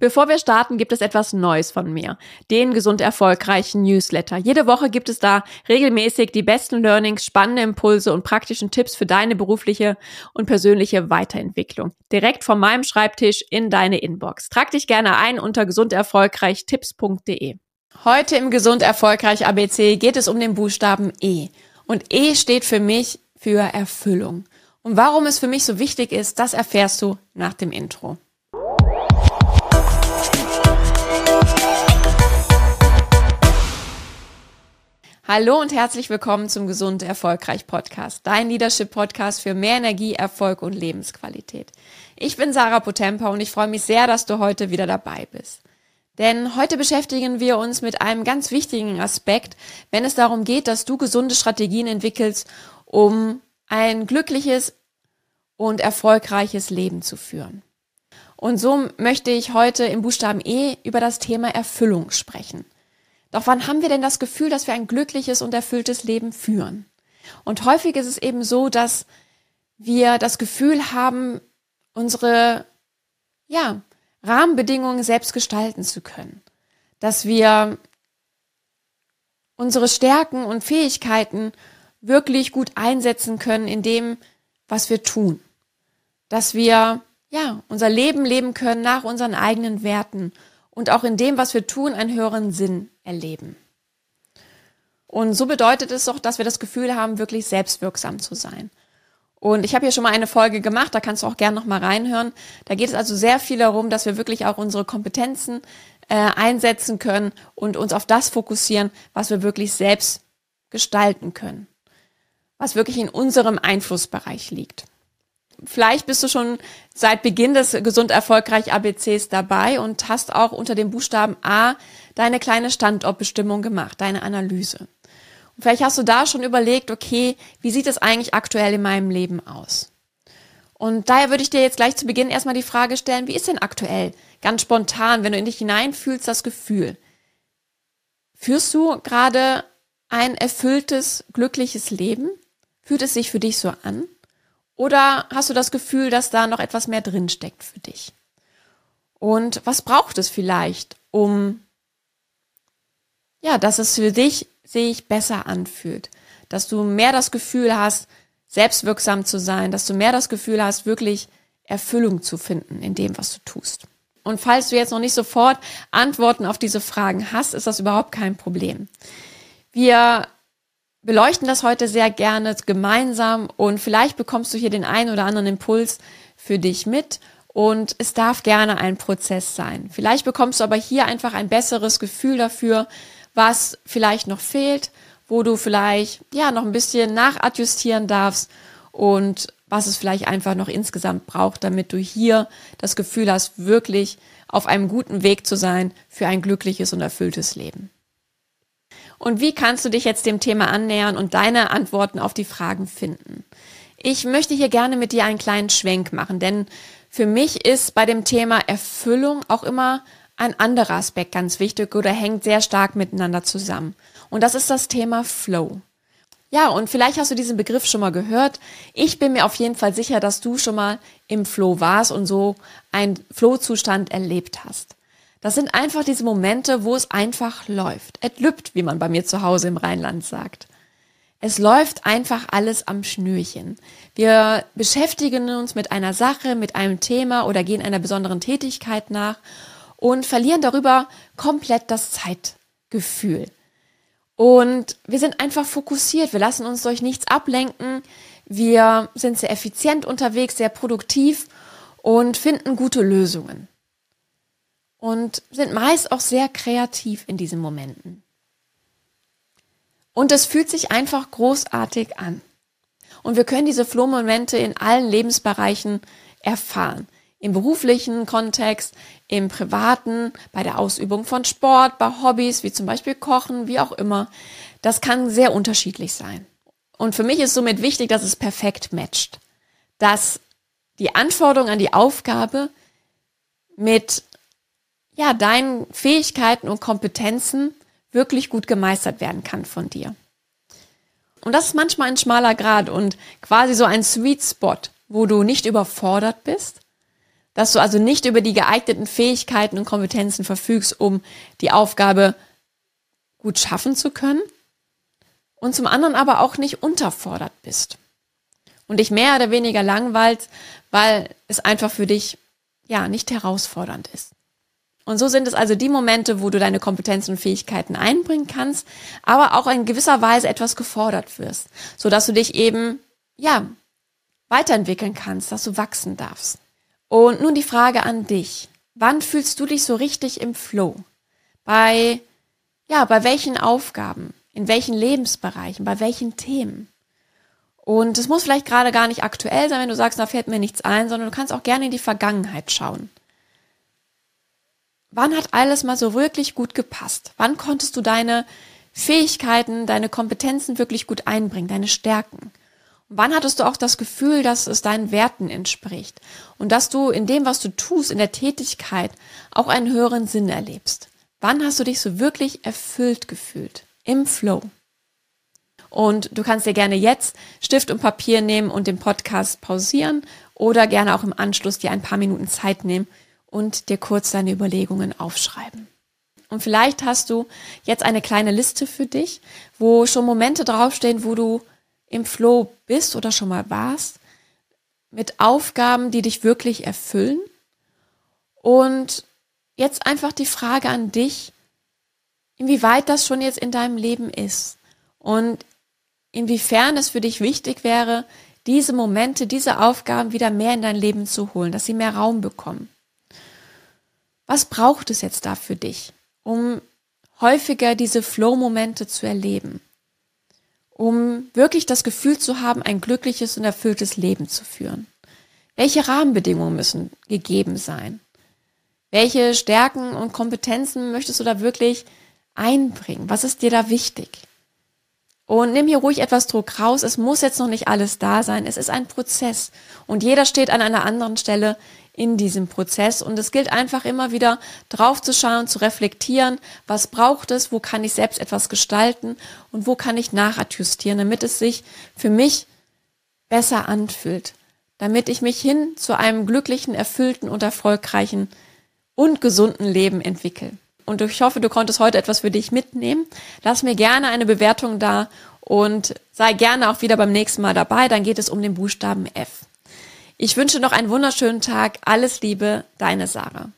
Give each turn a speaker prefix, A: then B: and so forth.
A: Bevor wir starten, gibt es etwas Neues von mir. Den gesund erfolgreichen Newsletter. Jede Woche gibt es da regelmäßig die besten Learnings, spannende Impulse und praktischen Tipps für deine berufliche und persönliche Weiterentwicklung. Direkt von meinem Schreibtisch in deine Inbox. Trag dich gerne ein unter gesunderfolgreichtipps.de. Heute im Gesund Erfolgreich ABC geht es um den Buchstaben E. Und E steht für mich für Erfüllung. Und warum es für mich so wichtig ist, das erfährst du nach dem Intro. Hallo und herzlich willkommen zum Gesund Erfolgreich Podcast, dein Leadership Podcast für mehr Energie, Erfolg und Lebensqualität. Ich bin Sarah Potempa und ich freue mich sehr, dass du heute wieder dabei bist. Denn heute beschäftigen wir uns mit einem ganz wichtigen Aspekt, wenn es darum geht, dass du gesunde Strategien entwickelst, um ein glückliches und erfolgreiches Leben zu führen. Und so möchte ich heute im Buchstaben E über das Thema Erfüllung sprechen. Doch wann haben wir denn das Gefühl, dass wir ein glückliches und erfülltes Leben führen? Und häufig ist es eben so, dass wir das Gefühl haben, unsere, ja, Rahmenbedingungen selbst gestalten zu können. Dass wir unsere Stärken und Fähigkeiten wirklich gut einsetzen können in dem, was wir tun. Dass wir, ja, unser Leben leben können nach unseren eigenen Werten und auch in dem, was wir tun, einen höheren Sinn erleben. Und so bedeutet es doch, dass wir das Gefühl haben, wirklich selbstwirksam zu sein. Und ich habe hier schon mal eine Folge gemacht, da kannst du auch gerne noch mal reinhören. Da geht es also sehr viel darum, dass wir wirklich auch unsere Kompetenzen äh, einsetzen können und uns auf das fokussieren, was wir wirklich selbst gestalten können, was wirklich in unserem Einflussbereich liegt vielleicht bist du schon seit Beginn des gesund erfolgreich ABCs dabei und hast auch unter dem Buchstaben A deine kleine Standortbestimmung gemacht, deine Analyse. Und vielleicht hast du da schon überlegt, okay, wie sieht es eigentlich aktuell in meinem Leben aus? Und daher würde ich dir jetzt gleich zu Beginn erstmal die Frage stellen, wie ist denn aktuell, ganz spontan, wenn du in dich hineinfühlst, das Gefühl? Führst du gerade ein erfülltes, glückliches Leben? Fühlt es sich für dich so an? Oder hast du das Gefühl, dass da noch etwas mehr drin steckt für dich? Und was braucht es vielleicht, um, ja, dass es für dich sich besser anfühlt? Dass du mehr das Gefühl hast, selbstwirksam zu sein, dass du mehr das Gefühl hast, wirklich Erfüllung zu finden in dem, was du tust. Und falls du jetzt noch nicht sofort Antworten auf diese Fragen hast, ist das überhaupt kein Problem. Wir beleuchten das heute sehr gerne gemeinsam und vielleicht bekommst du hier den einen oder anderen Impuls für dich mit und es darf gerne ein Prozess sein. Vielleicht bekommst du aber hier einfach ein besseres Gefühl dafür, was vielleicht noch fehlt, wo du vielleicht ja noch ein bisschen nachadjustieren darfst und was es vielleicht einfach noch insgesamt braucht, damit du hier das Gefühl hast, wirklich auf einem guten Weg zu sein für ein glückliches und erfülltes Leben. Und wie kannst du dich jetzt dem Thema annähern und deine Antworten auf die Fragen finden? Ich möchte hier gerne mit dir einen kleinen Schwenk machen, denn für mich ist bei dem Thema Erfüllung auch immer ein anderer Aspekt ganz wichtig oder hängt sehr stark miteinander zusammen. Und das ist das Thema Flow. Ja, und vielleicht hast du diesen Begriff schon mal gehört. Ich bin mir auf jeden Fall sicher, dass du schon mal im Flow warst und so einen Flow-Zustand erlebt hast. Das sind einfach diese Momente, wo es einfach läuft. Et lübt, wie man bei mir zu Hause im Rheinland sagt. Es läuft einfach alles am Schnürchen. Wir beschäftigen uns mit einer Sache, mit einem Thema oder gehen einer besonderen Tätigkeit nach und verlieren darüber komplett das Zeitgefühl. Und wir sind einfach fokussiert. Wir lassen uns durch nichts ablenken. Wir sind sehr effizient unterwegs, sehr produktiv und finden gute Lösungen und sind meist auch sehr kreativ in diesen Momenten. Und es fühlt sich einfach großartig an. Und wir können diese Flow-Momente in allen Lebensbereichen erfahren. Im beruflichen Kontext, im privaten, bei der Ausübung von Sport, bei Hobbys wie zum Beispiel Kochen, wie auch immer. Das kann sehr unterschiedlich sein. Und für mich ist somit wichtig, dass es perfekt matcht. Dass die Anforderung an die Aufgabe mit ja, deinen Fähigkeiten und Kompetenzen wirklich gut gemeistert werden kann von dir. Und das ist manchmal ein schmaler Grad und quasi so ein Sweet Spot, wo du nicht überfordert bist, dass du also nicht über die geeigneten Fähigkeiten und Kompetenzen verfügst, um die Aufgabe gut schaffen zu können und zum anderen aber auch nicht unterfordert bist und dich mehr oder weniger langweilt, weil es einfach für dich ja nicht herausfordernd ist. Und so sind es also die Momente, wo du deine Kompetenzen und Fähigkeiten einbringen kannst, aber auch in gewisser Weise etwas gefordert wirst, so dass du dich eben ja weiterentwickeln kannst, dass du wachsen darfst. Und nun die Frage an dich: Wann fühlst du dich so richtig im Flow? Bei ja, bei welchen Aufgaben? In welchen Lebensbereichen? Bei welchen Themen? Und es muss vielleicht gerade gar nicht aktuell sein, wenn du sagst, da fällt mir nichts ein, sondern du kannst auch gerne in die Vergangenheit schauen. Wann hat alles mal so wirklich gut gepasst? Wann konntest du deine Fähigkeiten, deine Kompetenzen wirklich gut einbringen, deine Stärken? Und wann hattest du auch das Gefühl, dass es deinen Werten entspricht und dass du in dem, was du tust, in der Tätigkeit auch einen höheren Sinn erlebst? Wann hast du dich so wirklich erfüllt gefühlt? Im Flow. Und du kannst dir gerne jetzt Stift und Papier nehmen und den Podcast pausieren oder gerne auch im Anschluss dir ein paar Minuten Zeit nehmen und dir kurz deine Überlegungen aufschreiben. Und vielleicht hast du jetzt eine kleine Liste für dich, wo schon Momente draufstehen, wo du im Flow bist oder schon mal warst, mit Aufgaben, die dich wirklich erfüllen. Und jetzt einfach die Frage an dich, inwieweit das schon jetzt in deinem Leben ist und inwiefern es für dich wichtig wäre, diese Momente, diese Aufgaben wieder mehr in dein Leben zu holen, dass sie mehr Raum bekommen. Was braucht es jetzt da für dich, um häufiger diese Flow-Momente zu erleben? Um wirklich das Gefühl zu haben, ein glückliches und erfülltes Leben zu führen? Welche Rahmenbedingungen müssen gegeben sein? Welche Stärken und Kompetenzen möchtest du da wirklich einbringen? Was ist dir da wichtig? Und nimm hier ruhig etwas Druck raus. Es muss jetzt noch nicht alles da sein. Es ist ein Prozess. Und jeder steht an einer anderen Stelle in diesem Prozess. Und es gilt einfach immer wieder drauf zu schauen, zu reflektieren, was braucht es, wo kann ich selbst etwas gestalten und wo kann ich nachadjustieren, damit es sich für mich besser anfühlt. Damit ich mich hin zu einem glücklichen, erfüllten und erfolgreichen und gesunden Leben entwickle. Und ich hoffe, du konntest heute etwas für dich mitnehmen. Lass mir gerne eine Bewertung da und sei gerne auch wieder beim nächsten Mal dabei. Dann geht es um den Buchstaben F. Ich wünsche noch einen wunderschönen Tag. Alles Liebe, deine Sarah.